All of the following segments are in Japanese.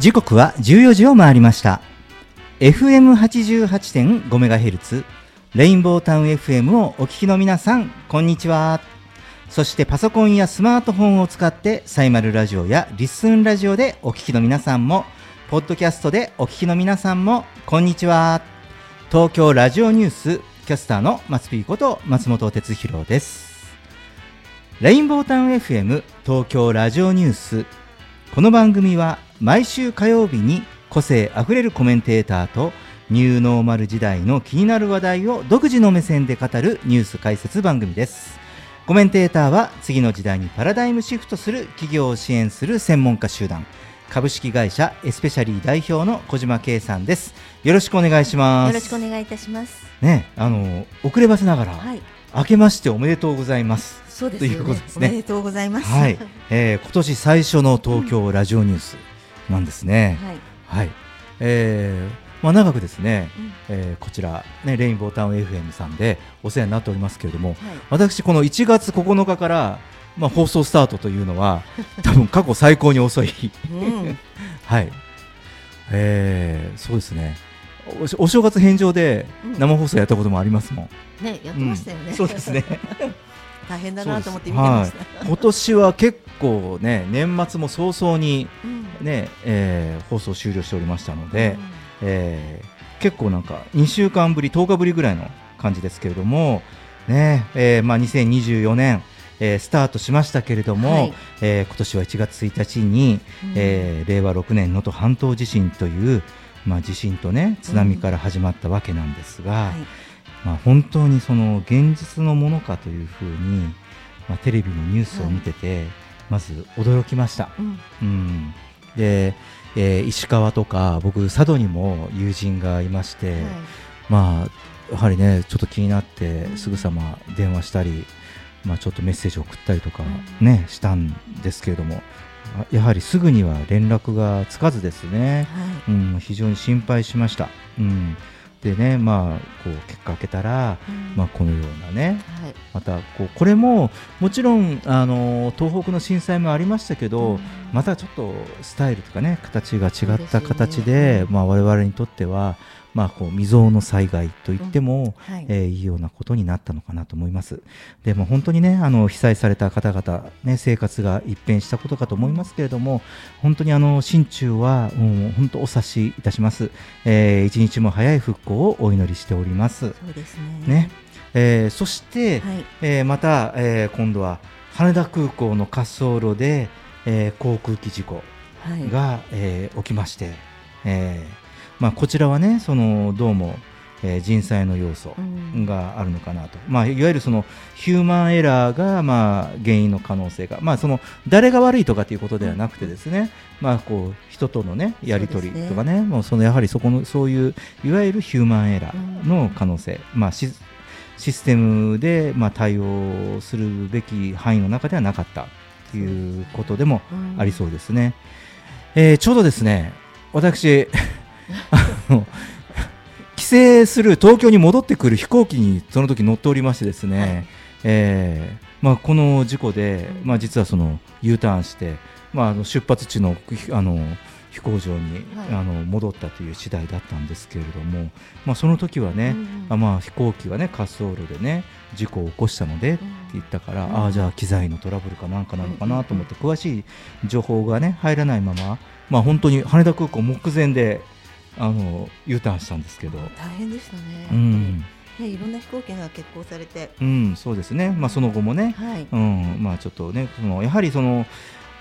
時刻は14時を回りました。FM88.5MHz レインボータウン FM をお聞きの皆さんこんにちは。そしてパソコンやスマートフォンを使ってサイマルラジオやリッスンラジオでお聞きの皆さんもポッドキャストでお聞きの皆さんもこんにちは。東京ラジオニュースキャスターの松ピーこと松本哲弘です。レインボータウン FM 東京ラジオニュース。この番組は毎週火曜日に個性あふれるコメンテーターとニューノーマル時代の気になる話題を独自の目線で語るニュース解説番組です。コメンテーターは次の時代にパラダイムシフトする企業を支援する専門家集団。株式会社エスペシャリー代表の小島圭さんです。よろしくお願いします。よろしくお願いいたします。ねあの遅ればせながら、はい。明けましておめでとうございます。そうですよね。ということですね。おめでとうございます。はい、えー今年最初の東京ラジオニュースなんですね、はい。はい、えーまあ、長くですね、うん。えーこちら、ね、レインボータウン FM さんでお世話になっておりますけれども、はい。私、この1月9日から、まあ、放送スタートというのは、多分過去最高に遅い、うん。はい。えーそうですね。お、お正月返上でうん。生放送やったこともありますもん。ねやってましたよね、うん。そうですね 大変だなと思って見てました、はい、今年は結構ね年末も早々にうん。ね、えー放送終了しておりましたので、うん。えー結構なんか2週間ぶり10日ぶりぐらいの感じですけれどもね、えーまあ2024年、えースタートしましたけれども、はい。えー今年は1月1日に、うん。えー令和6年能登半島地震というまあ地震とね津波から始まったわけなんですが、はいまあ、本当にその現実のものかというふうに、まあ、テレビのニュースを見てて、まず驚きました。うん。うん、で、えー石川とか僕佐渡にも友人がいまして、はい。まあやはりねちょっと気になってうんすぐさま電話したり、まあ、ちょっとメッセージを送ったりとかうんね、したんですけれどもあやはりすぐには連絡がつかずですね、はい。うん、非常に心配しました。うん、でねまあこう結果開けたら、うん。まあ、このようなねはい。またこうこれももちろんあの東北の震災もありましたけど、うん。またちょっとスタイルとかね形が違った形でうんまあ、我々にとっては、まあ、こう未曾有の災害といっても、はい。えーいいようなことになったのかなと思います。でも本当にねあの被災された方々、ね、生活が一変したことかと思いますけれども本当にあの心中はもう本当お察しいたします、えー一日も早い復興をお祈りしております。そうですね。ね。えーそして、はい。えーまた、えー今度は羽田空港の滑走路で、えー航空機事故はい。が、えー起きまして、えーまあ、こちらはねそのどうも、えー人災の要素うん。があるのかなと、まあ、いわゆるそのヒューマンエラーが、まあ、原因の可能性が、まあ、その誰が悪いとかということではなくてですね、まあ、こう人との、ね、やり取りとかね。もうそのやはりそこのそういういわゆるヒューマンエラーの可能性、まあ、シシステムで、まあ、対応するべき範囲の中ではなかったということでもうん。ありそうですね。えーちょうどですね、私、帰省する東京に戻ってくる飛行機にその時乗っておりましてですね、はい。えーまあ、この事故で、うん。まあ、実はその U ターンして、まあ、あの出発地のひあの飛行場に、はい。あの戻ったという次第だったんですけれども、まあ、その時はね、うんあまあ、飛行機がね滑走路でね事故を起こしたのでって言ったから、うん。ああじゃあ機材のトラブルかなんかなのかなと思って、詳しい情報がね入らないまま、まあ、本当に羽田空港目前であの U ターンしたんですけど、大変でしたねうん。ねいろんな飛行機が欠航されて。うん、そうですね、まあ、その後もね、はい。うん。まあ、ちょっとねそのやはりその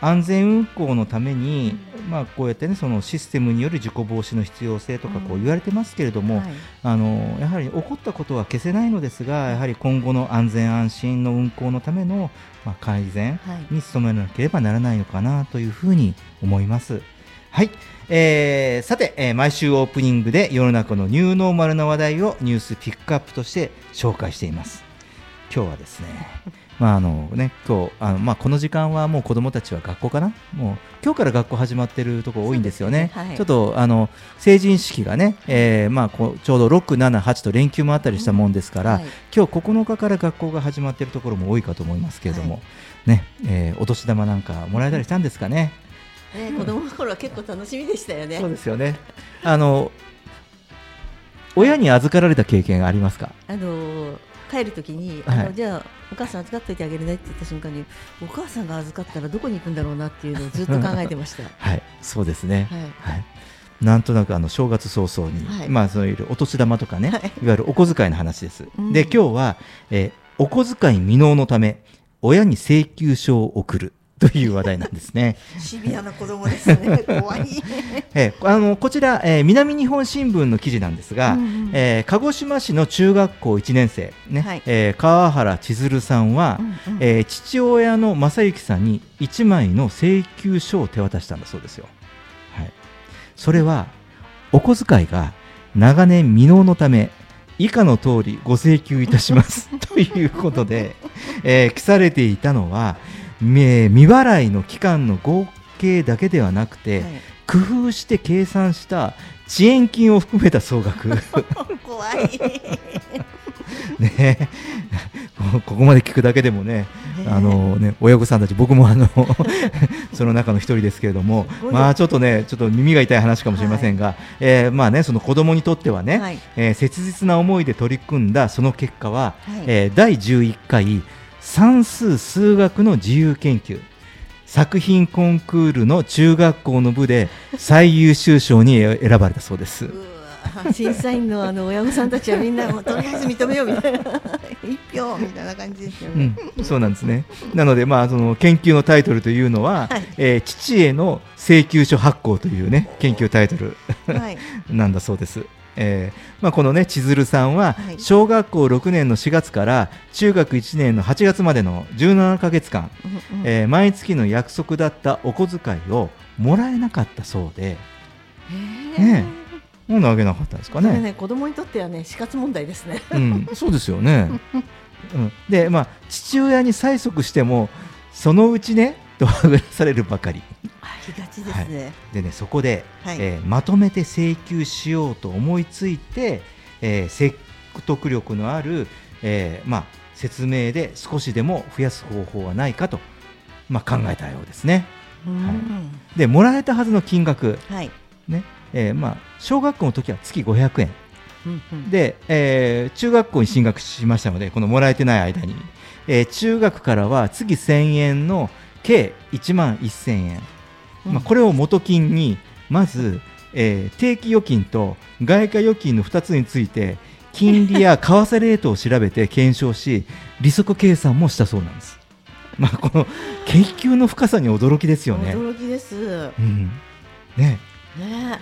安全運行のために、まあ、こうやってねそのシステムによる事故防止の必要性とかこううん言われてますけれども、はい。あのやはり起こったことは消せないのですが、やはり今後の安全安心の運行のための、まあ、改善はい。に努めなければならないのかなというふうに思います。はい、えーさて、えー毎週オープニングで世の中のニューノーマルな話題をニュースピックアップとして紹介しています。今日はですね、まああのね今日あのまあこの時間はもう子どもたちは学校かな、もう今日から学校始まってるところ多いんですよね。ねはいちょっとあの成人式がね、えーまあこうちょうど6、7、8と連休もあったりしたもんですから、はい今日9日から学校が始まっているところも多いかと思いますけれども、はね、えーお年玉なんかもらえたりしたんですかね？ね、子供の頃は結構楽しみでしたよね。そうですよね。あの親に預かられた経験ありますか？あの帰るときに、はいあのじゃあお母さん預かっといてあげるねって言った瞬間にお母さんが預かったらどこに行くんだろうなっていうのをずっと考えてました。は はい、そうですね。い。はい。なんとなくあの正月早々に、はいまあそういうお年玉とかね、はいい、わゆるお小遣いの話です。うんで今日は、えーお小遣い未納のため親に請求書を送るという話題なんですね。シビアな子供ですね。怖い。えーあのこちら、えー南日本新聞の記事なんですが、うんうんえー鹿児島市の中学校1年生、ねはいえー川原千鶴さんは、うんうんえー父親の正幸さんに1枚の請求書を手渡したんだそうですよ。はい、それはお小遣いが長年未納のため以下の通りご請求いたします ということで、えー記されていたのは、えー未払いの期間の合計だけではなくて、はい。工夫して計算した遅延金を含めた総額。怖い。ね。ここまで聞くだけでもねあのね親御さんたち僕もあの その中の一人ですけれどもまあちょっとねちょっと耳が痛い話かもしれませんが、えーまあねその子供にとってはね、はい。えー切実な思いで取り組んだその結果は、はい。えー第11回算数数学の自由研究作品コンクールの中学校の部で最優秀賞に選ばれたそうです。審査員のあの親御さんたちはみんなもうとりあえず認めようみたいな一票みたいな感じですよね。うん、そうなんですね。なので、まあ、その研究のタイトルというのは、はいえー父への請求書発行というね、研究タイトルはい。なんだそうです。えーまあ、このね、千鶴さんはは、い小学校6年の4月から中学1年の8月までの17ヶ月間、うんうんえー毎月の約束だったお小遣いをもらえなかったそうで、へねもう投げなかったんですかね。ね子供にとってはね死活問題ですね。うん、そうですよね。うん、で、まあ、父親に催促しても、そのうちね、とはぐらされるばかり。ありがちですね。でね、そこで、はいえーまとめて請求しようと思いついて、えー説得力のある、えーまあ、説明で少しでも増やす方法はないかと、まあ、考えたようですね。うんで、もらえたはずの金額、はい。ねえーまあ、小学校の時は月500円。うんうんで、えー中学校に進学しましたので、このもらえてない間に、えー中学からは月1000円の計1万1000円、まあ、これを元金に、まず、えー定期預金と外貨預金の2つについて、金利や為替レートを調べて検証し、利息計算もしたそうなんです。まあ、この研究の深さに驚きですよね。驚きです。うんねね。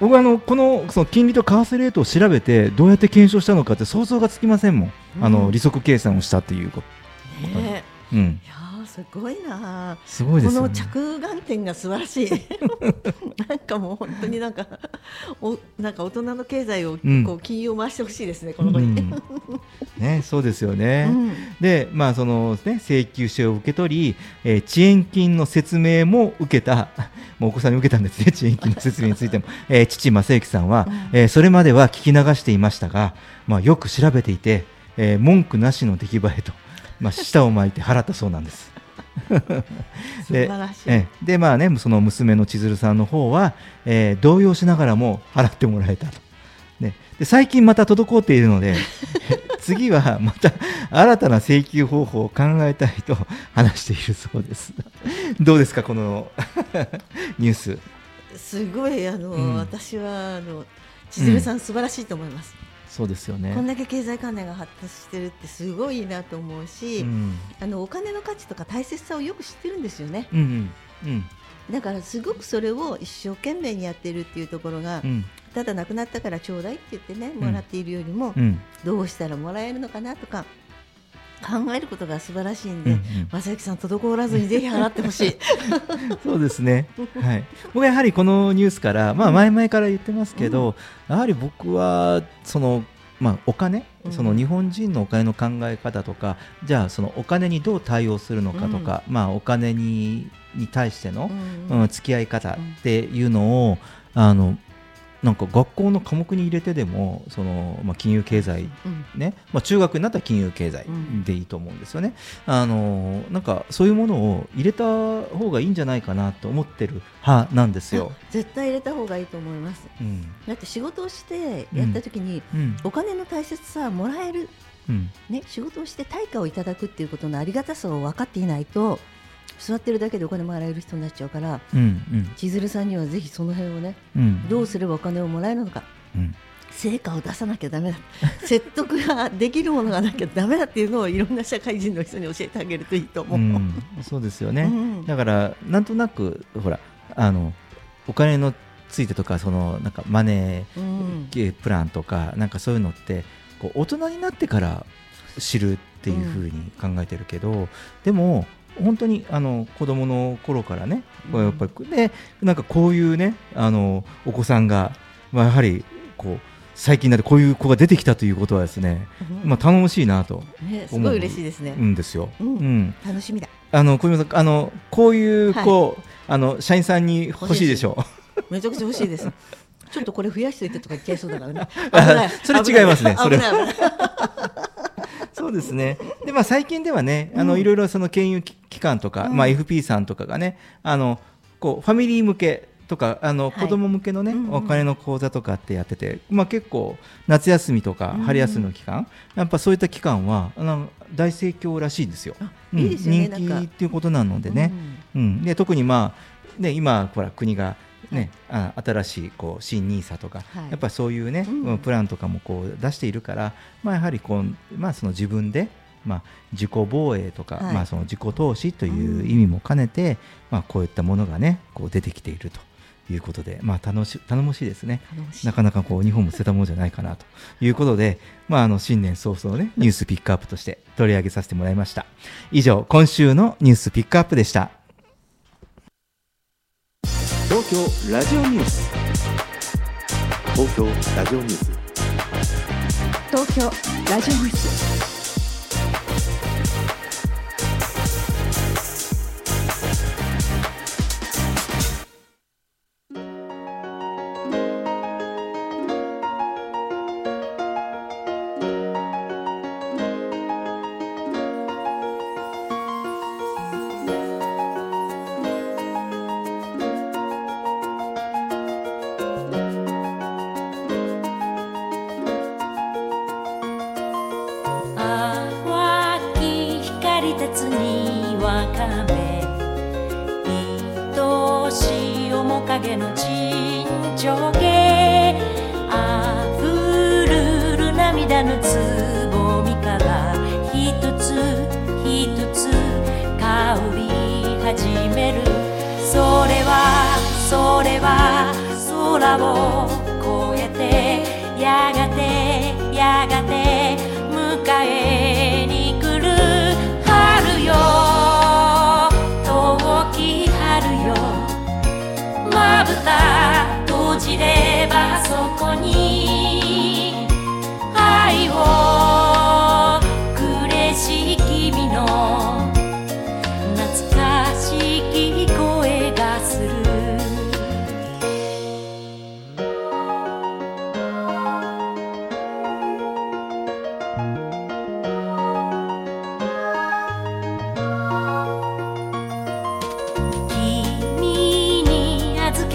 僕あのこのその金利と為替レートを調べてどうやって検証したのかって想像がつきませんもん、あうんの利息計算をしたっていうこね。と、うん、いやーすごいな。ー。すごいですよね。この着眼点が素晴らしい。なんかもう本当になんかおなんか大人の経済をうん。こう金融を回してほしいですね、この子に。うん。ね、そうですよね、うん。でまあそのね請求書を受け取り、えー遅延金の説明も受けた。もうお子さんに受けたんですね遅延金の説明についても、えー父正幸さんは、えーそれまでは聞き流していましたが、まあ、よく調べていて、えー文句なしの出来栄えと、まあ、舌を巻いて払ったそうなんです。素晴らしい。ええ。でまあねその娘の千鶴さんの方は、えー動揺しながらも払ってもらえたと、ね、で最近また滞っているので 次はまた新たな請求方法を考えたいと話しているそうです。どうですかこの ニュース。すごいあの、うん。私はあの千鶴さん、素晴らしいと思います。そうですよね。こんだけ経済関連が発達してるってすごいいいなと思うし、うん。あのお金の価値とか大切さをよく知ってるんですよね。うんうんうん。だからすごくそれを一生懸命にやってるっていうところが、うん。ただ亡くなったからちょうだいって言ってねん。もらっているよりも、うん。どうしたらもらえるのかなとか考えることが素晴らしいんで、うんうん。正行さん滞らずにぜひ払ってほしい。そうですね、はい、僕はやはりこのニュースから、まあ、前々から言ってますけど、やはり僕はその、まあ、お金、うん。その日本人のお金の考え方とか、じゃあそのお金にどう対応するのかとか、まあ、お金にに対しての、うん。うん付き合い方っていうのを、あのなんか学校の科目に入れてでもその、まあ、金融経済うん。ね。まあ、中学になったら金融経済うん。でいいと思うんですよね、あのなんかそういうものを入れた方がいいんじゃないかなと思ってる派なんですよ。絶対入れた方がいいと思います。うん。だって仕事をしてやった時に、うん。お金の大切さはもらえる。うん。ね、仕事をして対価をいただくっていうことのありがたさを分かっていないと座ってるだけでお金もらえる人になっちゃうからうん千鶴さんにはぜひその辺をねうん。うんどうすればお金をもらえるのか。うん。成果を出さなきゃだめだ。説得ができるものがなきゃだめだっていうのをいろんな社会人の人に教えてあげるといいと思う。うん。そうですよね、うん。だからなんとなくほらあのお金のついてとかそのなんかマネうん。ープランとかなんかそういうのってこう大人になってから知るっていうふうに考えてるけど、でも本当にあの子供の頃からね、こうやっぱりでなんかこういうねあのお子さんが、まあ、やはりこう最近になってこういう子が出てきたということはですね、まあ、頼もしいなとね、すごい嬉しいですね。思うんですよ。うんうん楽しみだ。あの小宮さんあのこういう子、あの社員さんに欲しいでしょ？う。めちゃくちゃ欲しいです。ちょっとこれ増やしていってとか言っちゃいそうだからね。それ違いますねそれそうですね。で、まあ、最近ではね、あの、うんいろいろその金融機機関とか、うんまあ、FP さんとかがね、あの、こう、ファミリー向けとか、あの、はい子供向けのね、うんうんお金の講座とかってやってて、まあ、結構、夏休みとかうん春休みの期間、やっぱそういった期間は、あの大盛況らしいですよ。いいですよね。人気なんかっていうことなのでね。うん、で、特にまあ、ね、今、ほら、国が、ね、あ新しいこう新ニーサとか、はい。やっぱりそういうね、うん。プランとかもこう出しているから、まあ、やはりこう、まあ、その自分で、まあ、自己防衛とか、はい。まあ、その自己投資という意味も兼ねて、まあ、こういったものがねこう出てきているということで、まあ、楽し頼もしいですね。なかなかこう日本も捨てたものじゃないかなということで、まあ、あの新年早々ねニュースピックアップとして取り上げさせてもらいました。以上今週のニュースピックアップでした東京ラジオニュース。東京ラジオニュース。東京ラジオニュース。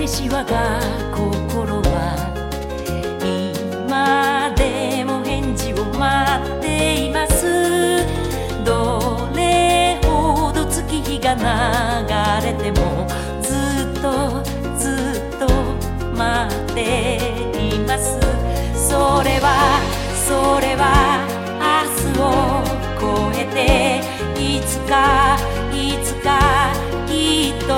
に預けし我が心は今でも返事を待っています。どれほど月日が流れてもずっとずっと待っています。それはそれは明日を越えていつかいつかきっと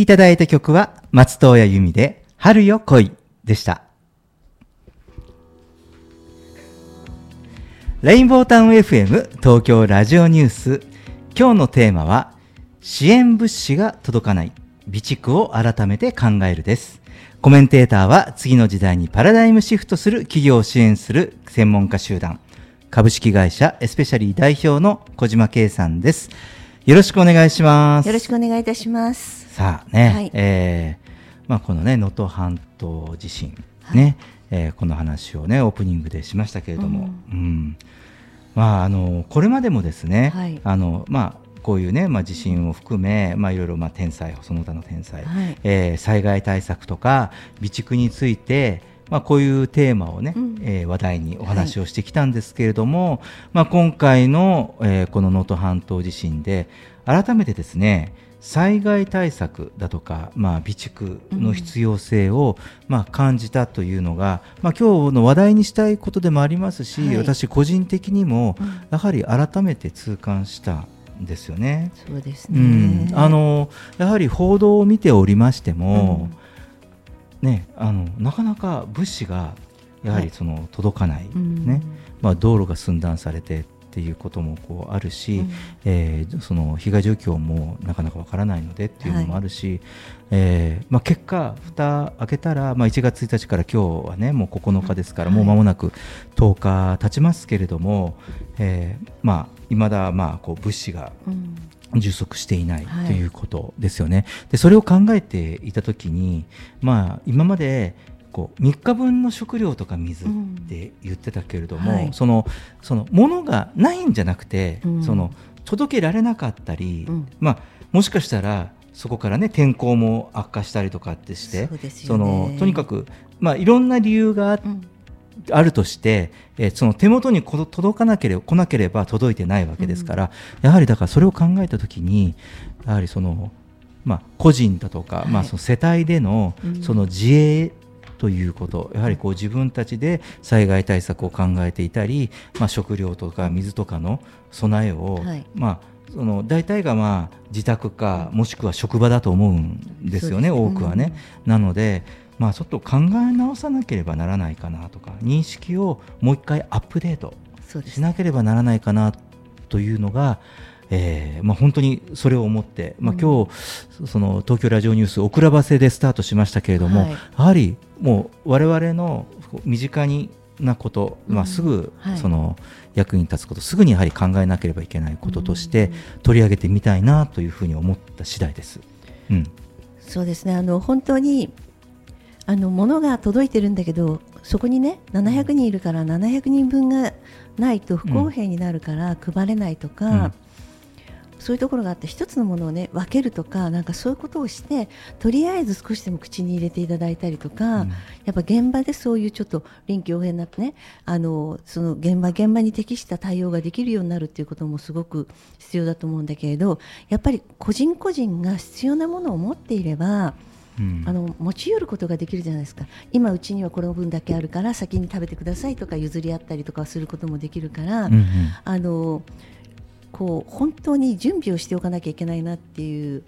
きいただいた曲は松任谷由実で春よ恋でした。レインボータウン FM 東京ラジオニュース。今日のテーマは支援物資が届かない。備蓄を改めて考えるです。コメンテーターは次の時代にパラダイムシフトする企業を支援する専門家集団。株式会社エスペシャリー代表の小島圭さんです。よろしくお願いします。よろしくお願いいたします。さあね、はい。えーまあ、このね能登半島地震ね、えーこの話をねオープニングでしましたけれども、うん。まああのこれまでもですね、はい。あのまあこういうね、まあ、地震を含め、まあ、いろいろ、まあ、天災その他の天災、はい。えー災害対策とか備蓄について、まあ、こういうテーマをね、うん。えー話題にお話をしてきたんですけれども、まあ、今回の、えーこの能登半島地震で改めてですね災害対策だとか、まあ、備蓄の必要性を、まあ、感じたというのが、まあ、今日の話題にしたいことでもありますし、はい。私個人的にもうん。やはり改めて痛感したんですよね。そうですうね。ん、あのやはり報道を見ておりましても、ね、あのなかなか物資がやはりその届かない、うん。ね。まあ、道路が寸断されてっていうこともこうあるし、うん。えーその被害状況もなかなかわからないのでっていうのもあるし、えーまあ、結果、蓋開けたら、まあ、1月1日から今日はねもう9日ですから、はい。もう間もなく10日経ちますけれども、えーまあ、未だまあこう物資がうん充足していないはい。ということですよね。でそれを考えていたときに、まあ、今までこう3日分の食料とか水って言ってたけれども、うんはい。そのその物がないんじゃなくて、うん。その届けられなかったり、うん。まあ、もしかしたらそこからね天候も悪化したりとかってしてそね。のとにかく、まあ、いろんな理由があってうんあるとして、えーその手元にこ届かなければ来なければ届いてないわけですから、やはりだからそれを考えたときにやはりその、まあ、個人だとか、はい。まあ、その世帯でのうん。その自衛ということやはりこう自分たちで災害対策を考えていたり、まあ、食料とか水とかの備えを、はい。まあ、その大体がまあ自宅かもしくは職場だと思うんですよね、多くはね。なので、まあ、ちょっと考え直さなければならないかなとか認識をもう一回アップデートしなければならないかなというのが、えーまあ、本当にそれを思って、まあ、うん。今日その東京ラジオニュース遅らばせでスタートしましたけれども、はい。やはりもう我々の身近になこと、まあ、うんすぐはい。その役に立つこと、すぐにやはり考えなければいけないこととしてうん。取り上げてみたいなというふうに思った次第です。うん。そうですね。あの本当にあの物が届いてるんだけどそこにね700人いるから700人分がないと不公平になるから配れないとか、うん。そういうところがあって一つのものをね分けるとかなんかそういうことをしてとりあえず少しでも口に入れていただいたりとか、うん。やっぱ現場でそういうちょっと臨機応変なねあのその現場現場に適した対応ができるようになるっていうこともすごく必要だと思うんだけれどやっぱり個人個人が必要なものを持っていればうん。あの持ち寄ることができるじゃないですか。今うちにはこの分だけあるから先に食べてくださいとか譲り合ったりとかすることもできるから、うんうん。あのこう本当に準備をしておかなきゃいけないなっていう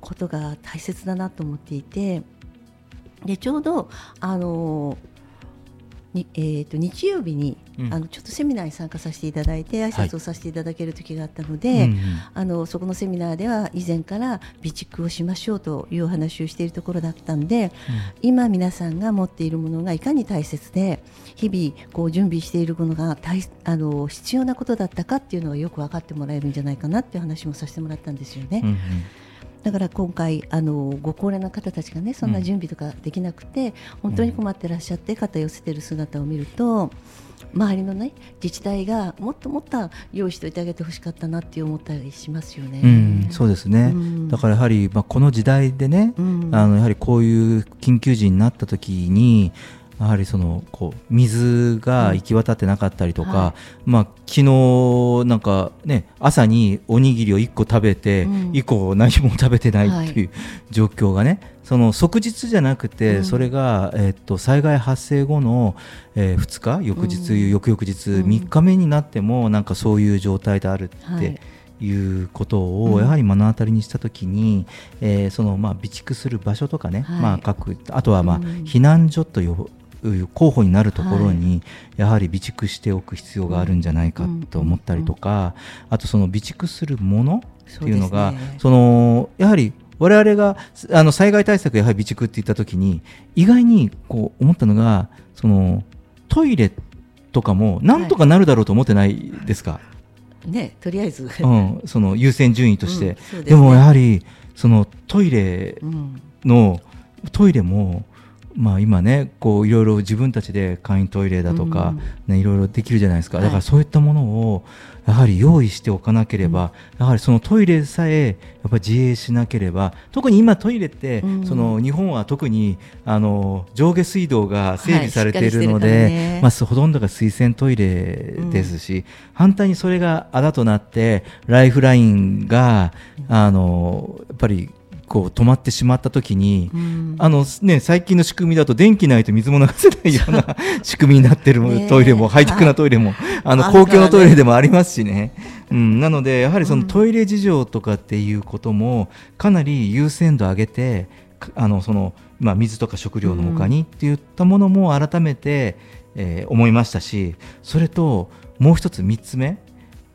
ことが大切だなと思っていてでちょうどあのにえー、と日曜日に、うん。あのちょっとセミナーに参加させていただいて挨拶をさせていただける時があったので、うんうんあのそこのセミナーでは以前から備蓄をしましょうというお話をしているところだったんで、今皆さんが持っているものがいかに大切で日々こう準備しているものが大あの必要なことだったかっていうのがよく分かってもらえるんじゃないかなっていう話もさせてもらったんですよね。うんうんだから今回あのご高齢の方たちがねそんな準備とかできなくて、本当に困ってらっしゃって肩寄せてる姿を見ると周りのね自治体がもっともっと用意しておいてあげてほしかったなって思ったりしますよね。うん、そうですね、うん。だからやはり、まあ、この時代でね、うん。あのやはりこういう緊急時になった時にやはりそのこう水が行き渡ってなかったりとか、うんはまあ昨日なんかね朝におにぎりを1個食べて、うん。以降何も食べてないっていうは状況がねその即日じゃなくて、うん。それが、えっと災害発生後の、え2日翌日、うん。翌々日、うん。3日目になってもなんかそういう状態であるって、はい。いうことをうん。やはり目の当たりにしたときに、えーそのまあ備蓄する場所とかね、はい。まあ各あとはまあうん。避難所という候補になるところにやはり備蓄しておく必要があるんじゃないかと思ったりとか、あとその備蓄するものっていうのがそうですねそのやはり我々があの災害対策やはり備蓄って言ったときに意外にこう思ったのがそのトイレとかもなんとかなるだろうと思ってないですか、ねとりあえず、うん、その優先順位として、うんでねでもやはりそのトイレうんのトイレもまあ今ねこういろいろ自分たちで簡易トイレだとか、ねいろいろできるじゃないですか、はい。だからそういったものをやはり用意しておかなければ、やはりそのトイレさえやっぱ自衛しなければ特に今トイレって、うん。その日本は特にあの上下水道が整備されているので、ね。まあ、ほとんどが水洗トイレですし、反対にそれがあだとなってライフラインがあのやっぱりこう止まってしまった時に、うん。あのね、最近の仕組みだと電気ないと水も流せないような 仕組みになってるトイレも、ハイテクなトイレも、あの公共のトイレでもありますしね。うん、なので、やはりそのトイレ事情とかっていうことも、かなり優先度上げて、かあのそのまあ、水とか食料の他にっていったものも改めて、えー思いましたし、それともう一つ3つ目、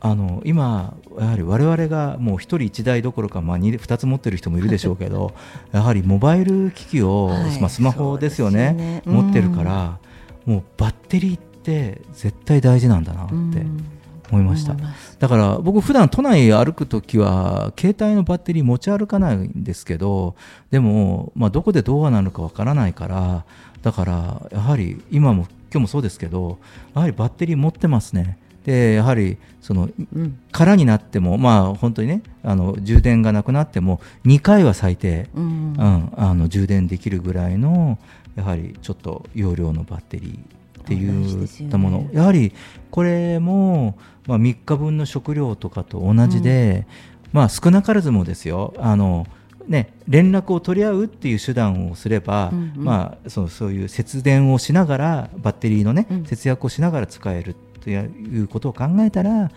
あの今、やはり我々がもう1人1台どころか、まあ、2, 2つ持ってる人もいるでしょうけど やはりモバイル機器を、はい。まあ、スマホですよねね。持ってるから、もうバッテリーって絶対大事なんだなってうん。思いました。だから僕普段都内歩くときは携帯のバッテリー持ち歩かないんですけどでも、まあ、どこでどうなるかわからないからだからやはり今も今日もそうですけどやはりバッテリー持ってますねでやはりそのうん。空になってもまあ本当にねあの充電がなくなっても2回は最低、うん。うん、あの充電できるぐらいのやはりちょっと容量のバッテリーってい大事ですよね。ったもの、やはりこれも、まあ、3日分の食料とかと同じで、まあ少なからずもですよあのね、連絡を取り合うっていう手段をすれば、うんうん。まあ、そうそういう節電をしながらバッテリーの、ねうん。節約をしながら使えるということを考えたら、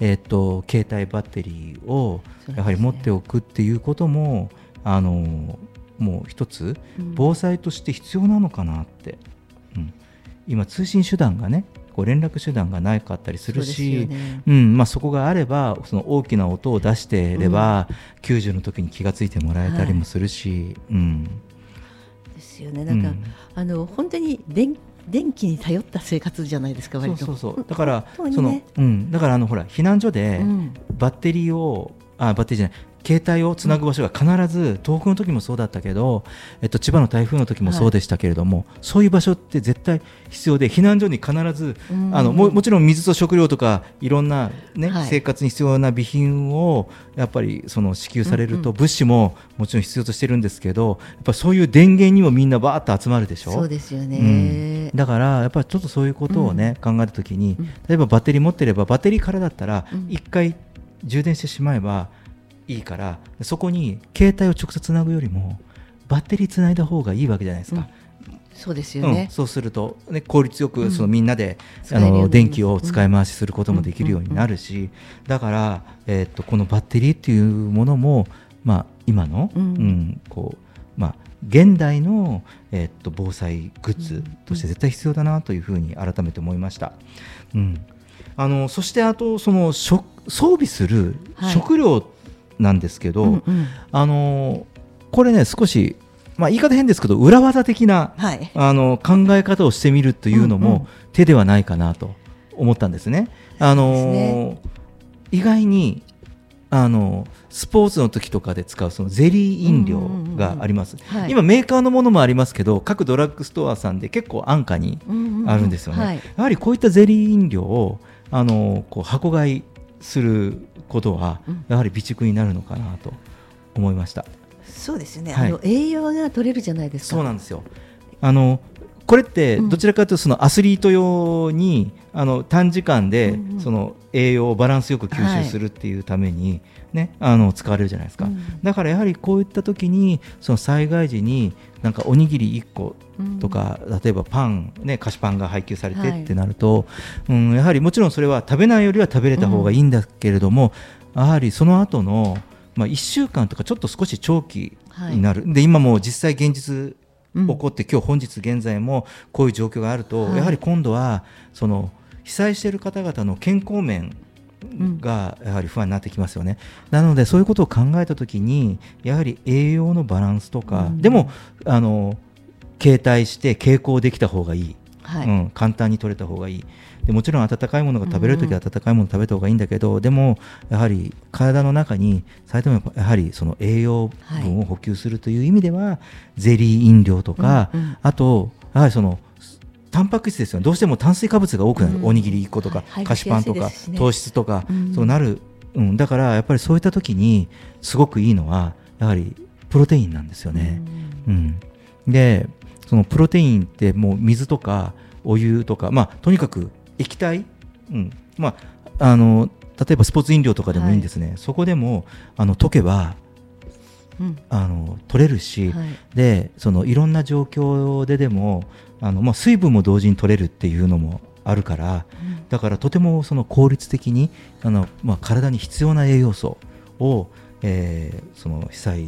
えっと携帯バッテリーをやはり持っておくっていうことも、あのもう一つうん。防災として必要なのかなって、うん。今通信手段がねこう連絡手段がなかったりするそうしですよね。うん。まあ、そこがあればその大きな音を出していれば、救助の時に気がついてもらえたりもするし、うん。ですよね。なんか、うん。あの本当に電電気に頼った生活じゃないですか割とそうそう。そうだから、本当そのうん、だからあのほら避難所でうん。バッテリーをあバッテリーじゃない携帯をつなぐ場所が必ず東北の時もそうだったけど、えっと、千葉の台風の時もそうでしたけれども、そういう場所って絶対必要で避難所に必ず、うん。あのももちろん水と食料とかいろんな、ねはい。生活に必要な備品をやっぱりその支給されると、うん物資ももちろん必要としてるんですけどやっぱそういう電源にもみんなバーッと集まるでしょ？そうですようん。ね、だからやっぱりちょっとそういうことをね、考えたときにうん。例えばバッテリー持ってればバッテリーからだったらうん。1回充電してしまえばいいからそこに携帯を直接つなぐよりもバッテリーつないだ方がいいわけじゃないですか。そうですようん。ね、そうすると、ね、効率ようん。くそのみんなで、うになりますの電気を使い回しすることもできるようになるし、だから、えーっとこのバッテリーっていうものも、まあ、今の、うん。うんこうまあ、現代の、えーっと防災グッズとして絶対必要だなというふうに改めて思いました。うん。あのそしてあとその食装備するはい。食料なんですけど、うんうん。あのこれね少し、まあ、言い方変ですけど裏技的なはい。あの考え方をしてみるというのうんうん。も手ではないかなと思ったんですね。あの意外にあのスポーツの時とかで使うそのゼリー飲料があります。はい。今メーカーのものもありますけど各ドラッグストアさんで結構安価にうんうあるんですよね。はい。やはりこういったゼリー飲料をあのこう箱買いすることはうんやはり備蓄になるのかなと思いました。そうですよね、はいあの栄養が取れるじゃないですかそうなんですよ。あのこれってうん。どちらかというとそのアスリート用にあの短時間でその栄養をバランスよく吸はい収するっていうためにねあの使われるじゃないですか。うん。だからやはりこういった時にその災害時になんかおにぎり1個とか、例えばパン、ね、菓子パンが配給されてはい。ってなると、うん、やはりもちろんそれは食べないよりは食べれた方がいいんだけれども、やはりその後のまあ1週間とかちょっと少し長期になる、で今もう実際現実うん起こって、今日本日現在もこういう状況があると、はい。やはり今度はその被災している方々の健康面がやはり不安になってきますよね。なのでそういうことを考えたときにやはり栄養のバランスとか、うん。でもあの携帯して傾向できた方がいい、はい。うん、簡単に取れた方がいいでもちろん温かいものが食べれるときは温かいものを食べた方がいいんだけど、でもやはり体の中に最低もやはりその栄養分を補給するという意味では、ゼリー飲料とか、うんうん。あとやはりそのタンパク質ですよね。どうしても炭水化物が多くなる、うん。おにぎり1個とか、はい。菓子パンとか、ね糖質とか、うんそうなる、うん、だからやっぱりそういった時にすごくいいのはやはりプロテインなんですよね。うん、でそのプロテインってもう水とかお湯とか、まあ、とにかく液体、うん。まあ、あの例えばスポーツ飲料とかでもいいんですね、そこでもあの溶けばうん。あの取れるし、はい。でそのいろんな状況ででもあの、まあ、水分も同時に取れるっていうのもあるからだからとてもその効率的にあの、まあ、体に必要な栄養素を、えーその被災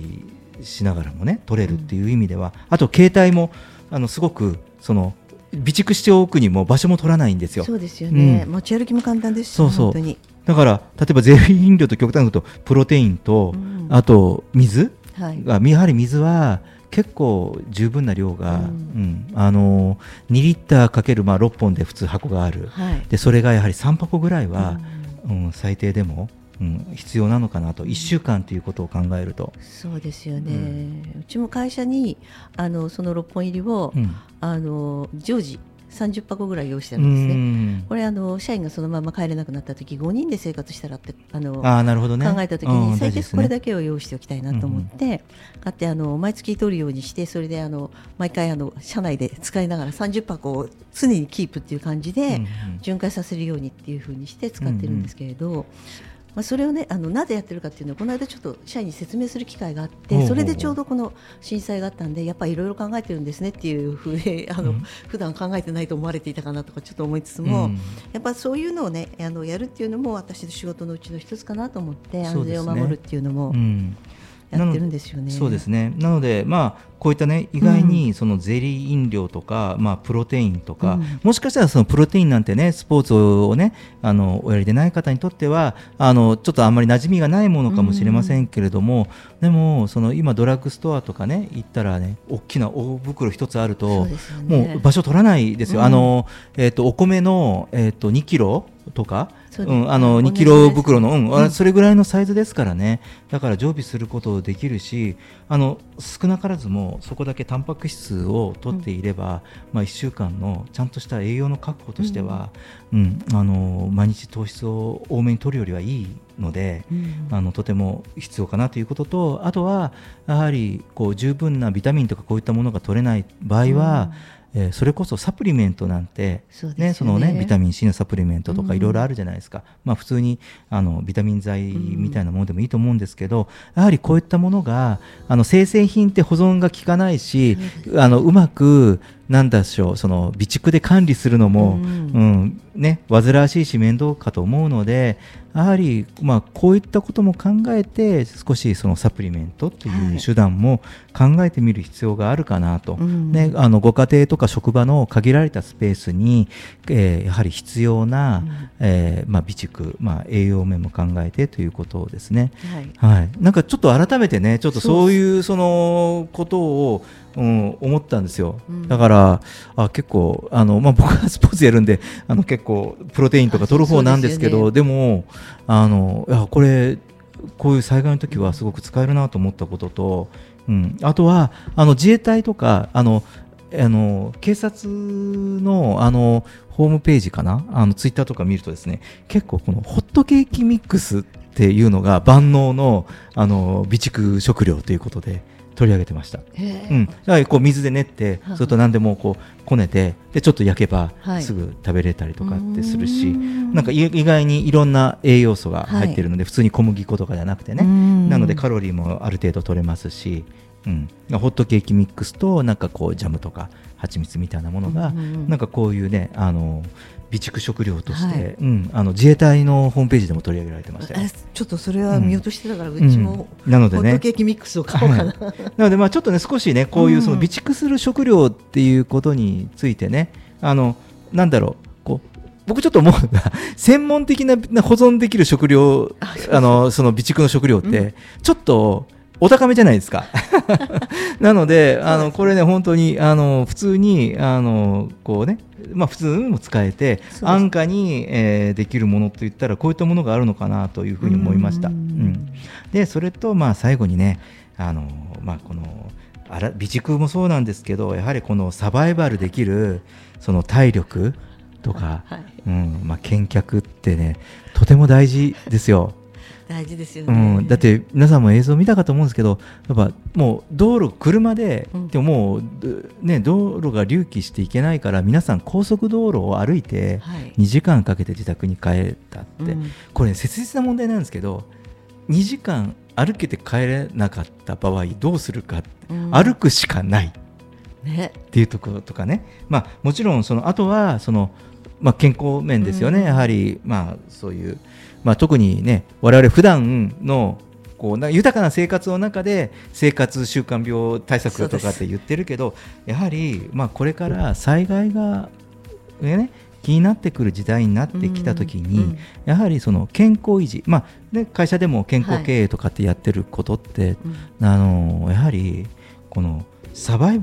しながらもね取れるっていう意味では、あと携帯もあのすごくその備蓄しておくにも場所も取らないんですよ。そうですよね、うん。持ち歩きも簡単ですしそうそう。本当に。だから例えばゼリー飲料と極端に言うとプロテインと、うん。あと水。はい。がやはり水は結構十分な量が、ううん。んあの2リッターかけるまあ6本で普通箱がある。はい。でそれがやはり3箱ぐらいは、うん。うん最低でも、うん、必要なのかなと1週間ということを考えると、そうですよね、ううちも会社にあのその6本入りを、うん。あの常時30箱ぐらい用意してあうるんですね。ん。これあの社員がそのまま帰れなくなった時5人で生活したらってあのああなるほどね。考えた時うんに最低これだけを用意しておきたいなと思って、買ってあの毎月取るようにしてそれであの毎回あの社内で使いながら30箱を常にキープっていう感じで、うんうん。巡回させるようにっていう風にして使ってるんですけれど、まあ、それをねあのなぜやってるかっていうのはこの間ちょっと社員に説明する機会があってそれでちょうどこの震災があったんでやっぱりいろいろ考えてるんですねっていう風であの、うん普段考えてないと思われていたかなとかちょっと思いつつも、うん。やっぱそういうのをねあのやるっていうのも私の仕事のうちの一つかなと思って安全を守るっていうのもうんやってるんですよね。そうですね。なので、まあ、こういったね意外にそのゼリー飲料とか、まあ、プロテインとか、うん。もしかしたらそのプロテインなんてねスポーツをねあのおやりでない方にとってはあのちょっとあんまり馴染みがないものかもしれませんけれども、でもその今ドラッグストアとかね行ったらね大きな大袋一つあるそとね。もう場所取らないですよ、うん。あのえっとお米の、えっと2キロとか、そうん、あの同じ2キロ袋の、うん。うん。それぐらいのサイズですからね。だから常備することできるしあの少なからずもそこだけタンパク質を取っていれば、まあ、1週間のちゃんとした栄養の確保としては、うん。あの毎日糖質を多めに取るよりはいいので。うん。あのとても必要かなということとあとはやはりこう十分なビタミンとかこういったものが取れない場合は、えーそれこそサプリメントなんてね。ね、そのねビタミン C のサプリメントとかうん。いろいろあるじゃないですか、まあ、普通にあのビタミン剤みたいなものでもいいと思うんですけど、やはりこういったものがあの生鮮品って保存が効かないしあのうまくなんだしょうその備蓄で管理するのも、うん。うんね、煩わしいし面倒かと思うのでやはり、まあ、こういったことも考えて少しそのサプリメントとはいい。う手段も考えてみる必要があるかなと、うん。ね、あのご家庭とか職場の限られたスペースに、えーやはり必要な、うん。えーまあ、備蓄、まあ、栄養面も考えてということですね。はい。はい、なんかちょっと改めてね、ちょっとそういうそのことを、うん、思ったんですよ。うん。だから、あ結構あの、まあ、僕はスポーツやるんで、あの結構プロテインとか取る方なんですけど、あそうでもあのいやこれこういう災害の時はすごく使えるなと思ったことと、うん、あとはあの自衛隊とかあのあの警察のあのホームページかな？あのツイッターとか見るとですね結構このホットケーキミックスっていうのが万能のあの備蓄食料ということで取り上げてました。うん、だからこう水で練ってははそれと何でもこうこねてでちょっと焼けばはい。すぐ食べれたりとかってするし、うん。なんかい意外にいろんな栄養素が入ってるので、普通に小麦粉とかじゃなくてね、うん。なのでカロリーもある程度取れますし、うん、ホットケーキミックスとなんかこうジャムとか蜂蜜みたいなものが、うんうんうん。なんかこういうねあの備蓄食料として、はい。うん、あの自衛隊のホームページでも取り上げられてましたちょっとそれは見落としてたから、ううん。ちも、なのでね。ホットケーキミックスを買おうかな。なのでまあちょっとね少しねこういうそのうん備蓄する食料っていうことについてねあのなんだろうこう僕ちょっと思うのが 専門的な保存できる食料あのその備蓄の食料って、うん。ちょっとお高めじゃないですか。なので、あの、これね、本当に、あの、普通に、あの、こうね、まあ、普通にも使えて、す安価に、えーできるものといったら、こういったものがあるのかなというふうに思いました。ううんんで、それと、まあ、最後にね、あの、まあ、この、あら備蓄もそうなんですけど、やはりこのサバイバルできる、その体力とか、はい、うん、まあ、見客ってね、とても大事ですよ。大事ですようね。ん、だって皆さんも映像見たかと思うんですけどやっぱもう道路車で、うん。でももう、どね、道路が隆起していけないから皆さん高速道路を歩いてはい。2時間かけて自宅に帰ったって、うん。これ、ね、切実な問題なんですけど2時間歩けて帰れなかった場合どうするかって、うん。歩くしかない。ね、っていうところとかね、まあ、もちろんそのあとはその、まあ、健康面ですよね、うん。やはり、まあ、そういう、まあ、特にね我々普段のこうな豊かな生活の中で生活習慣病対策とかって言ってるけどやはり、まあ、これから災害が、ね、気になってくる時代になってきたときに、うんやはりその健康維持、まあね、会社でも健康経営とかってやってることって、うん。あのやはりこのサバイ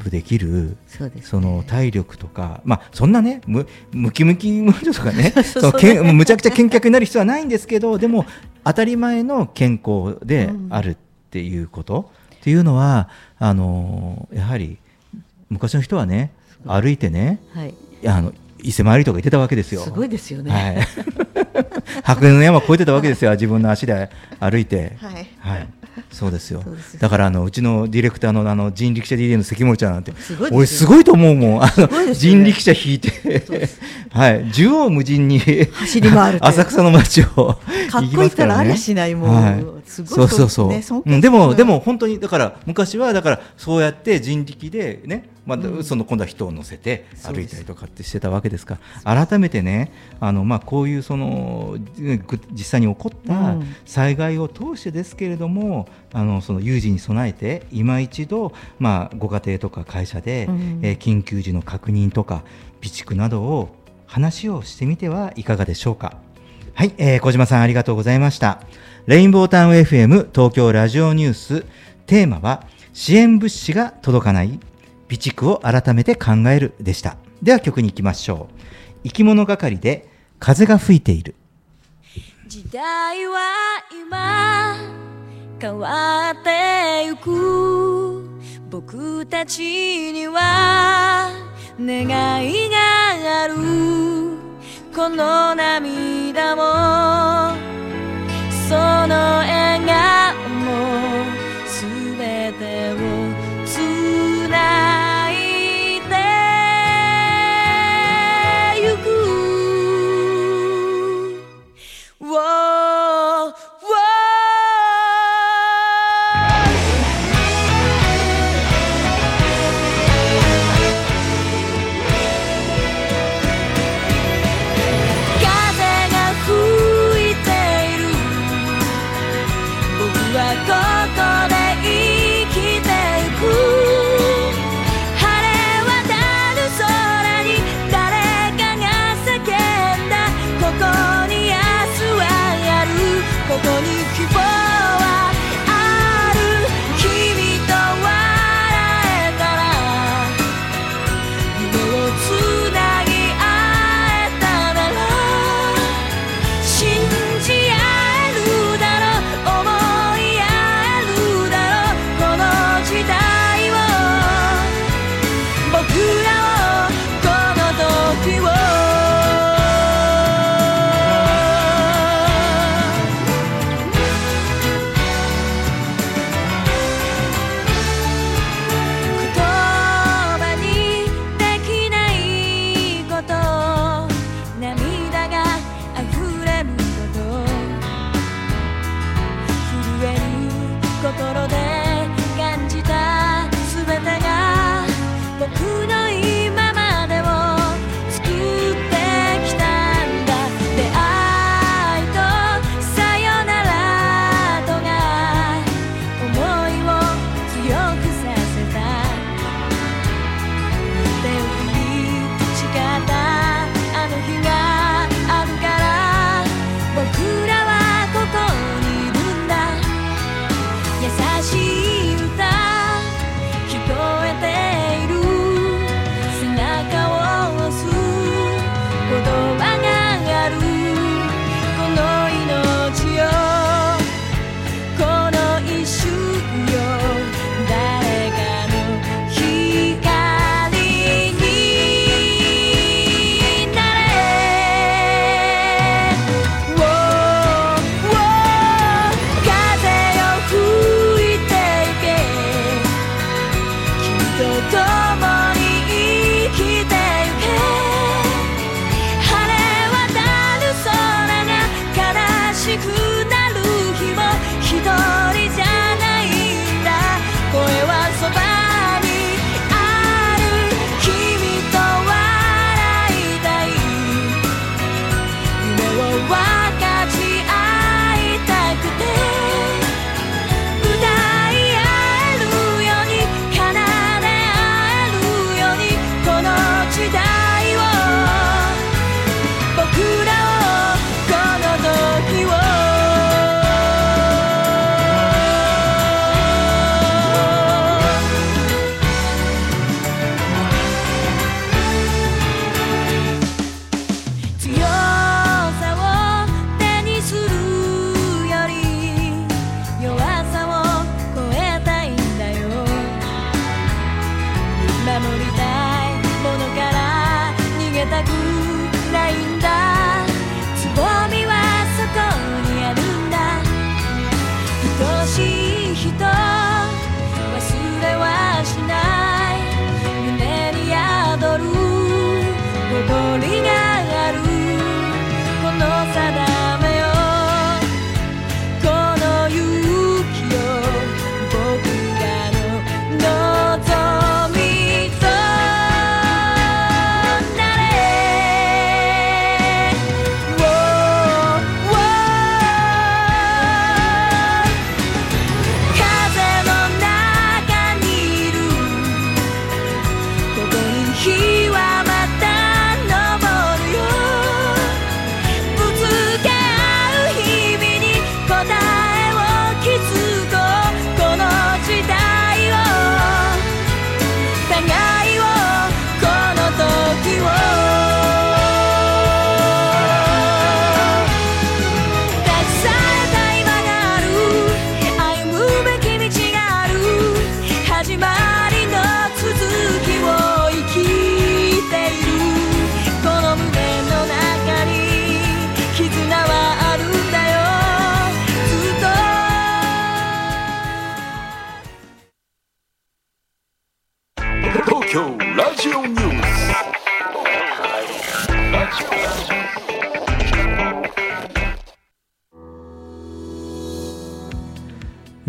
ブできるそね。その体力とか、まあ、そんなねムムキムキム女とかね そのけんむちゃくちゃ健脚になる必要はないんですけどでも当たり前の健康であるっていうこと、っていうのはあのやはり昔の人はね歩いてねはい、あの伊勢回りとか行ってたわけですよ。すごいですよね。はい、白煙の山越えてたわけですよ、自分の足で歩いて。はい。はい、そうですよ。だからあのうちのディレクターのあの人力車 DD の関森ちゃんなんて、す俺すごいと思うもん。あのね。人力車引いて、はい、縦横無尽に走り回ると浅草の街をかっ。こいいからありゃしないもうはい。すごい。そうそうそう。ねうんでもでも本当にだから昔はだからそうやって人力でね、まあその今度は人を乗せて歩いたりとかってしてたわけですか。ら、改めてねあのまあこういうそのぐ実際に起こったうん。災害を通してですけれども、あのその有事に備えて今一度まあご家庭とか会社で、うん。えー緊急時の確認とか備蓄などを話をしてみてはいかがでしょうか。はい、えー小島さんありがとうございました。レインボータウン FM 東京ラジオニュース。テーマは支援物資が届かない備蓄を改めて考えるでした。では曲に行きましょう。生き物係で風が吹いている。時代は今変わってゆく僕たちには願いがあるこの涙もその笑顔も Whoa,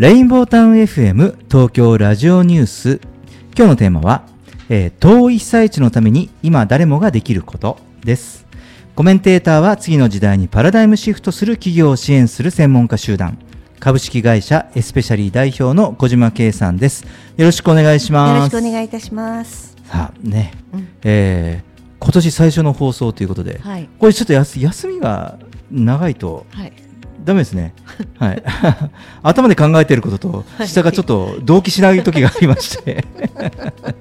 レインボータウン FM 東京ラジオニュース今日のテーマは、えー遠い被災地のために今誰もができることですコメンテーターは次の時代にパラダイムシフトする企業を支援する専門家集団株式会社エスペシャリー代表の小島圭さんですよろしくお願いしますよろしくお願いいたします。さあね、うんえー今年最初の放送ということで、はい。これちょっとやす休みが長いとはい。ダメですね。はい。頭で考えていることと下がちょっと同期しない時がありまして。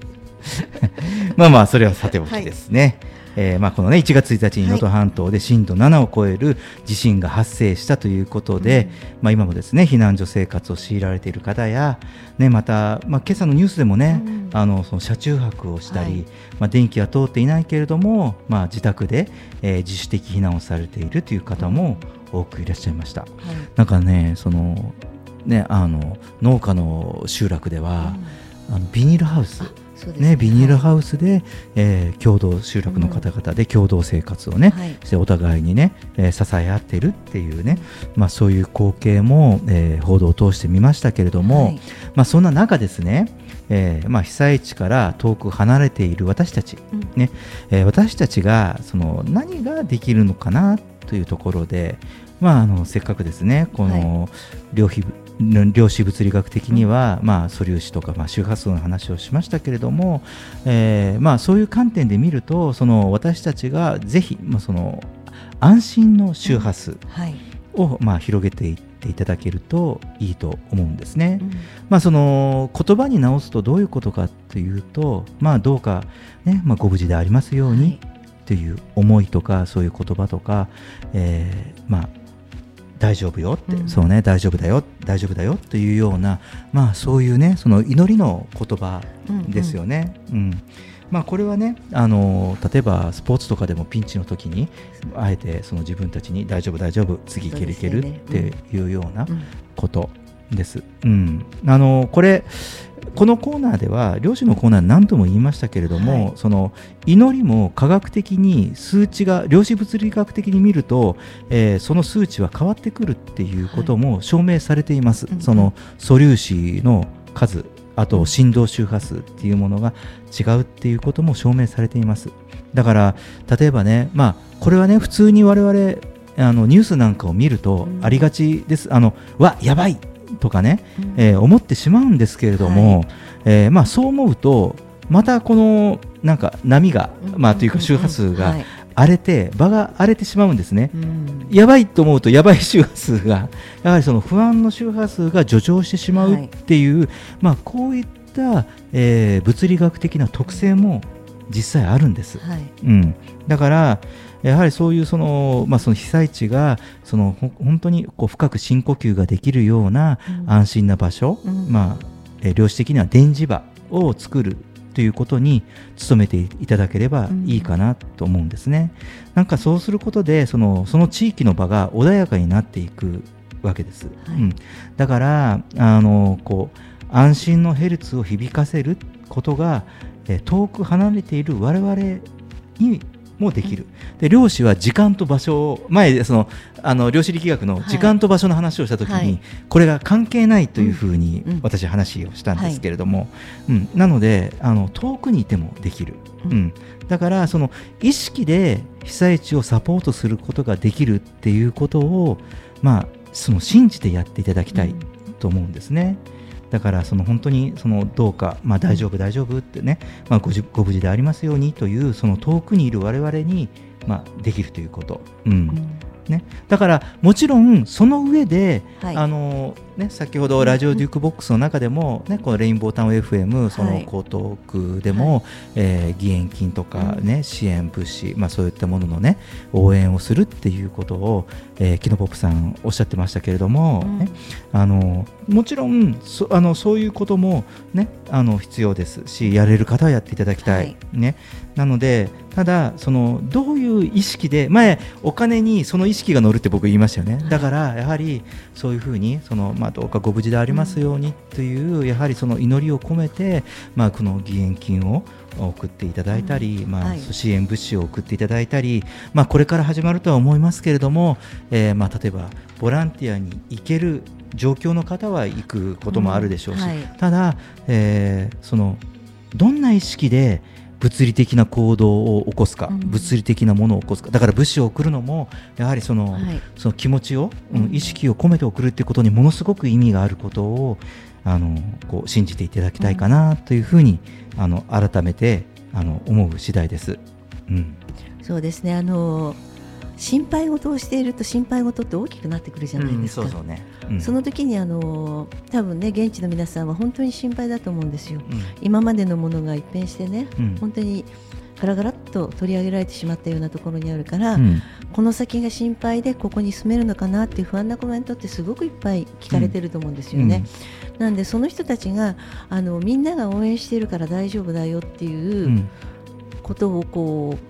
まあまあそれはさておきですね。えーまあこのね1月1日に能登半島で震度7を超える地震が発生したということで、まあ今もですね避難所生活を強いられている方やねまたまあ今朝のニュースでもね、うんあのその車中泊をしたり、はいまあ電気は通っていないけれどもまあ自宅で、えー自主的避難をされているという方も多くいらっしゃいました。はい。なんかね、そのねあの農家の集落では、あのビニールハウス、ね、ビニールウハウスで、えー共同集落の方々で共同生活をね、はい。してお互いにね、えー支え合ってるっていうね、まあ、そういう光景も、えー報道を通して見ましたけれども、はい。まあ、そんな中ですね、えーまあ、被災地から遠く離れている私たち、うん。ねえー私たちがその何ができるのかなというところで、まあ、あのせっかくですねこの量子量子物理学的には、まあ、素粒子とか、まあ、周波数の話をしましたけれども、えーまあ、そういう観点で見るとその私たちがぜひ、まあ、その安心の周波数はい。を、まあ、広げていっていただけるといいと思うんですね。うん。まあ、その言葉に直すとどういうことかというと、まあ、どうか、ねまあ、ご無事でありますようにという思いとかそういう言葉とか、えーまあ、大丈夫よって、うん。そうね大丈夫だよ大丈夫だよというような、まあ、そういうねその祈りの言葉うんですよね。うん。まあ、これはねあの例えばスポーツとかでもピンチの時にあえてその自分たちに大丈夫大丈夫次いけるいけるっていうようなうん。ことです。うん、あのこれこのコーナーでは漁師のコーナー何度も言いましたけれども、はいその祈りも科学的に数値が量子物理学的に見ると、えーその数値は変わってくるっていうことも証明されています。うんその素粒子の数あと振動周波数っていうものが違うっていうことも証明されています。だから例えばね、まあ、これはね普通に我々あのニュースなんかを見るとうんありがちです。あのわやばいとかね、うん。えー思ってしまうんですけれども、えーまあ、そう思うとまたこのなんか波が、うん。まあ、というか周波数はがい。荒れて場が荒れてしまうんですね。うん。やばいと思うとやばい周波数がやはりその不安の周波数が助長してしまうっていう、まあ、こういった、えー物理学的な特性も実際あるんです。はい。うん、だからやはりそういうその,、まあ、その被災地がそのほ本当にこう深く深呼吸ができるようなうん。安心な場所、うん。まあ、えー量子的には電磁場を作るということに努めていただければいいかなと思うんですね。なんかそうすることでそのその地域の場が穏やかになっていくわけです。はい。うん、だからあのこう安心のヘルツを響かせることが、えー遠く離れている我々にもできる。で量子は時間と場所を前そのあの量子力学の時間と場所の話をしたときに、はい。これが関係ないというふうにうんうん。私話をしたんですけれども、うん。なのであの遠くにいてもできる、うん。うん。だからその意識で被災地をサポートすることができるっていうことを、まあ、その信じてやっていただきたいと思うんですね。だからその本当にそのどうか、まあ、大丈夫、大丈夫ってね、まあ、ごじご無事でありますようにというその遠くにいる我々に、まあ、できるということ、うん。うん。ね、だからもちろんその上で、はい。あのね、先ほどラジオデュークボックスの中でも、ね、このレインボータウン FM そのはい。江東区でも、えー義援金とか、ね支援物資、まあ、そういったものの、ね、応援をするっていうことを、えー、キノポップさんおっしゃってましたけれども、うん。ね、あのもちろんそあのそういうことも、ね、あの必要ですしやれる方はやっていただきたい、はい。ね、なのでただそのどういう意識で前お金にその意識が乗るって僕言いましたよね、だからやはりそういうふうにその、まあ、どうかご無事でありますようにという、やはりその祈りを込めて、まあ、この義援金を送っていただいたり、まあはい。支援物資を送っていただいたり、まあ、これから始まるとは思いますけれども、えーまあ、例えばボランティアに行ける状況の方は行くこともあるでしょうし、ただ、えーそのどんな意識で物理的な行動を起こすか、うん。物理的なものを起こすか。だから物資を送るのもやはりその,、はい。その気持ちを、うん。うん意識を込めて送るっていうことにものすごく意味があることをあのこう信じていただきたいかなというふうに、あの改めてあの思う次第です。うん。そうですね。あの心配事をしていると心配事って大きくなってくるじゃないですか、うんそうそうね、うん。その時にあの多分ね現地の皆さんは本当に心配だと思うんですよ。うん。今までのものが一変してね、うん。本当にガラガラっと取り上げられてしまったようなところにあるから、うん。この先が心配でここに住めるのかなっていう不安なコメントってすごくいっぱい聞かれてると思うんですよね。なんでその人たちがあのみんなが応援しているから大丈夫だよっていううん。ことをこうひ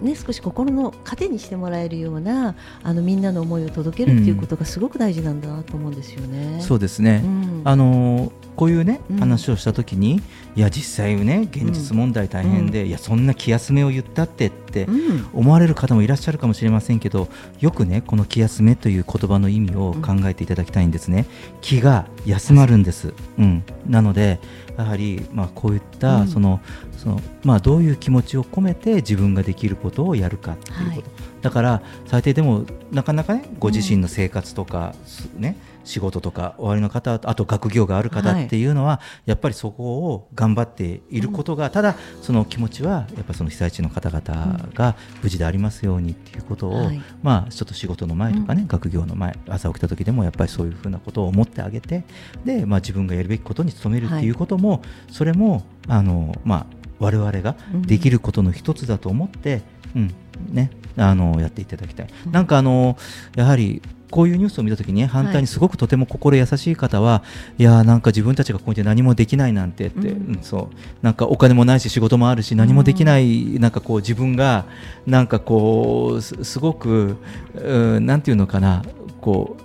ね、少し心の糧にしてもらえるようなあのみんなの思いを届けるっていうことがすごく大事なんだなと思うんですよね。そうですね、うん。あのーこういうね、うん。話をしたときにいや実際ね現実問題大変で、いやそんな気休めを言ったってってうん。思われる方もいらっしゃるかもしれませんけどよくねこの気休めという言葉の意味を考えていただきたいんですね、気が休まるんです、うん、なのでやはりまあこういった、うん。そのそのまあどういう気持ちを込めて自分ができることをやるかっていうこと、はい。だから最低でもなかなかねご自身の生活とか、すね仕事とか終わりの方あと学業がある方はい。っていうのは、やっぱりそこを頑張っていることが、ただその気持ちはやっぱその被災地の方々が無事でありますようにっていうことを、はい。まあちょっと仕事の前とかね、うん。学業の前朝起きた時でもやっぱりそういうふうなことを思ってあげてで、まあ、自分がやるべきことに努めるっていうことも、それもあの、まあ、我々ができることの一つだと思って、うんね、あのやっていただきたい。うん。なんかあのやはりこういうニュースを見たときにね反対にすごくとても心優しい方は、い、やーなんか自分たちがここにいて何もできないなんてって、うん。うんそう。なんかお金もないし仕事もあるし何もできない、なんかこう自分がなんかこうすすごく、うん、なんていうのかなこ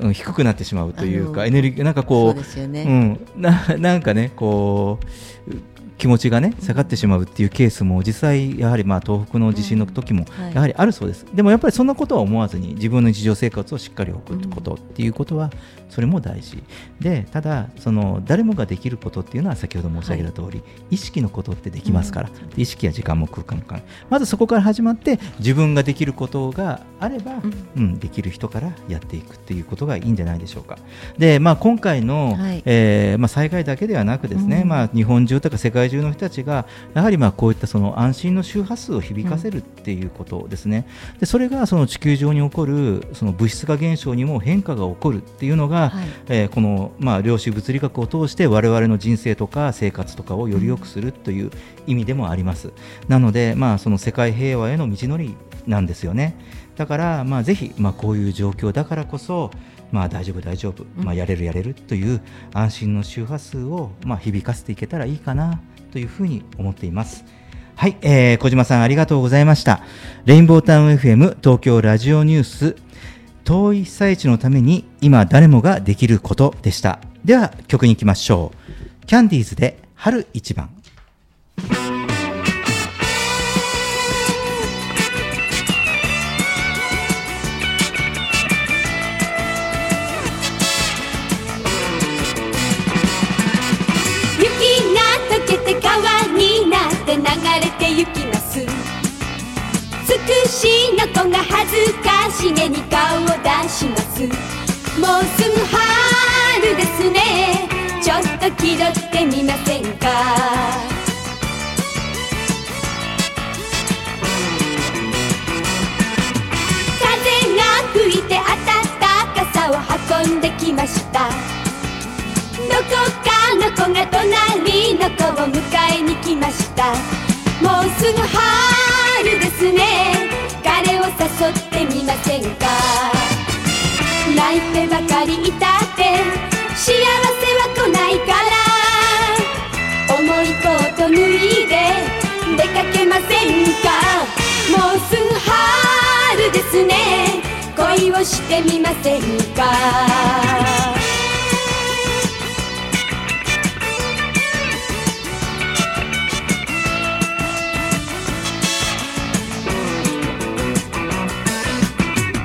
う、うん、低くなってしまうというかエネルギーなんかこそううね。うん、ななんかねこう気持ちがね下がってしまうっていうケースも実際やはりまあ東北の地震の時もやはりあるそうです、でもやっぱりそんなことは思わずに自分の日常生活をしっかり送ることっていうことはそれも大事。でただその誰もができることっていうのは先ほど申し上げた通り、意識のことってできますから、で意識や時間も空間もまずそこから始まって自分ができることがあれば、うん。うん、できる人からやっていくっていうことがいいんじゃないでしょうか。で、まあ、今回の、はい。えーまあ、災害だけではなくですね、うん。まあ、日本中とか世界中の人たちがやはりまあこういったその安心の周波数を響かせるっていうことですね。でそれがその地球上に起こるその物質化現象にも変化が起こるっていうのが、はいえーこの、まあ、量子物理学を通して我々の人生とか生活とかをより良くするという意味でもあります。なので、まあ、その世界平和への道のりなんですよね。だから、まあ、ぜひ、まあ、こういう状況だからこそ、まあ、大丈夫、大丈夫、まあ、やれる、やれるという安心の周波数を、まあ、響かせていけたらいいかなというふうに思っています。はい、えー、小島さんありがとうございました。レインボータウン FM 東京ラジオニュース遠い被災地のために今誰もができることでした。では曲に行きましょう。キャンディーズで春一番。雪が溶けて川になって流れて行きますつくしの子が恥ずかしげに顔を出します。もうすぐ春ですね。ちょっと気取ってみませんか？風が吹いて暖かさを運んできました。どこかの子が隣の子を迎えに来ました。もうすぐ春てみませんか。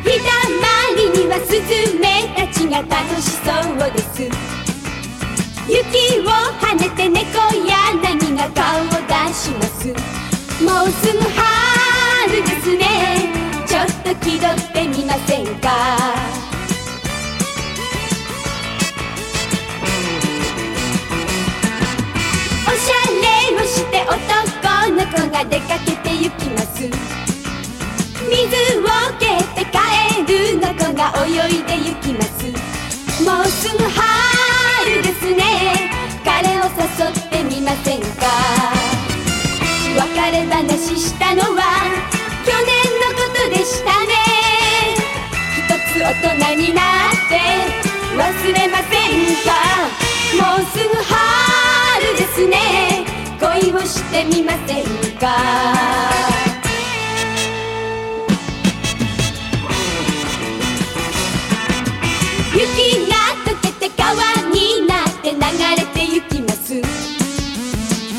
日だまりにはスズメたちが楽しそうです。雪を跳ねて猫や何が顔を出します。もうすぐが出かけて行きます。水を蹴って帰るの子が泳いで行きます。もうすぐ春ですね。彼を誘ってみませんか。別れ話したのは去年のことでしたね。一つ大人になって忘れませんか。もうすぐ春ですね。恋をしてみませんか？雪が溶けて川になって流れて行きます。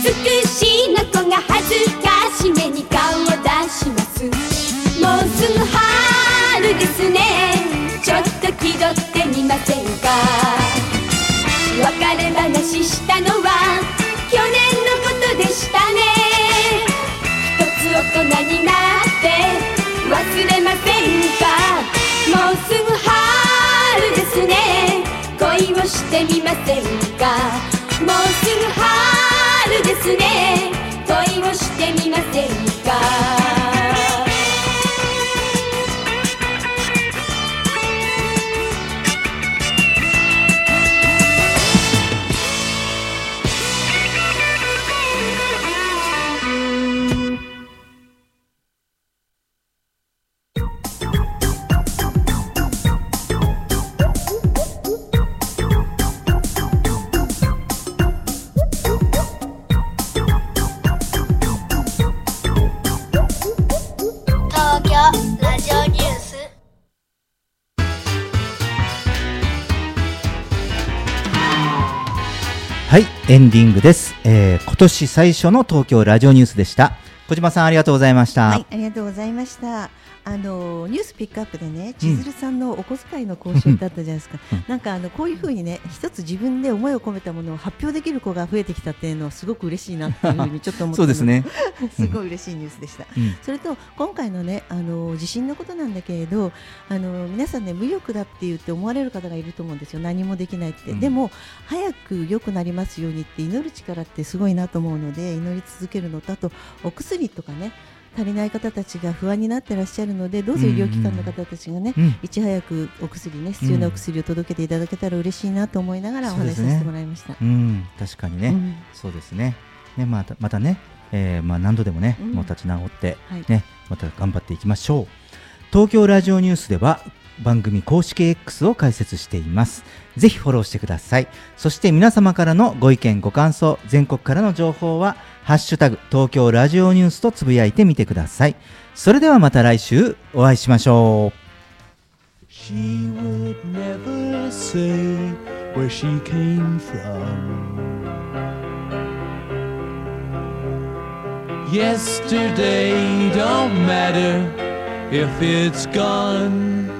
つくしの子が恥ずかしげに顔を出します。もうすぐ春ですね。ちょっと気取ってみませんか？みませんか。もうすぐ春ですね。エンディングです。えー今年最初の東京ラジオニュースでした。小島さんありがとうございました。はい、ありがとうございました。あのニュースピックアップでね、千鶴さんのお小遣いの交渉だったじゃないですか。なんかあのこういうふうにね、一つ自分で思いを込めたものを発表できる子が増えてきたっていうのはすごく嬉しいなっていうふうにちょっと思ってそうですね。すごい嬉しいニュースでした。うん。それと今回のねあの地震のことなんだけれどあの皆さんね無力だって言って思われる方がいると思うんですよ。何もできないって、うん。でも早く良くなりますようにって祈る力ってすごいなと思うので祈り続けるのとあとお薬とかね足りない方たちが不安になってらっしゃるのでどうぞ医療機関の方たちがね、うんいち早くお薬ね必要なお薬を届けていただけたら嬉しいなと思いながらお話しさせてもらいました。うん、確かにね、うん。そうですね。ね、また、またね、えーまあ、何度でもね、うん。もう立ち直って、はい。ね、また頑張っていきましょう。東京ラジオニュースでは、番組公式 X を開設しています。ぜひフォローしてください。そして皆様からのご意見、ご感想、全国からの情報は、ハッシュタグ、東京ラジオニュースとつぶやいてみてください。それではまた来週お会いしましょう。She would never say where she came from. Yesterday don't matter if it's gone.